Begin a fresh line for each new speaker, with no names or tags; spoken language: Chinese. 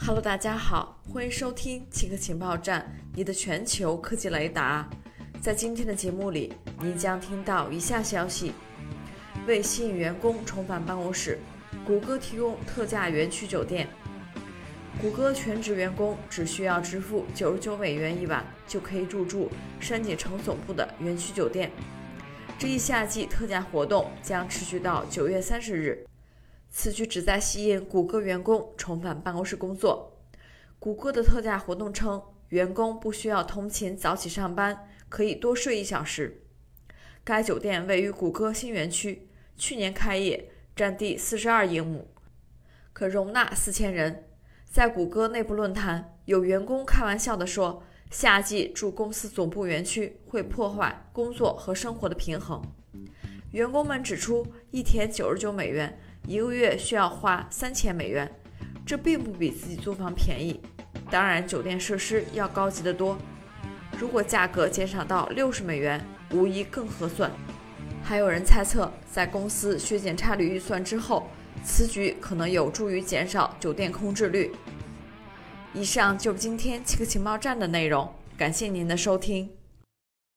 Hello，大家好，欢迎收听七个情报站，你的全球科技雷达。在今天的节目里，您将听到以下消息：为吸引员工重返办公室，谷歌提供特价园区酒店。谷歌全职员工只需要支付九十九美元一晚，就可以入住山景城总部的园区酒店。这一夏季特价活动将持续到九月三十日。此举旨在吸引谷歌员工重返办公室工作。谷歌的特价活动称，员工不需要通勤早起上班，可以多睡一小时。该酒店位于谷歌新园区，去年开业，占地四十二英亩，可容纳四千人。在谷歌内部论坛，有员工开玩笑地说：“夏季住公司总部园区会破坏工作和生活的平衡。”员工们指出，一天九十九美元。一个月需要花三千美元，这并不比自己租房便宜。当然，酒店设施要高级得多。如果价格减少到六十美元，无疑更合算。还有人猜测，在公司削减差旅预算之后，此举可能有助于减少酒店空置率。以上就今天七个情报站的内容，感谢您的收听。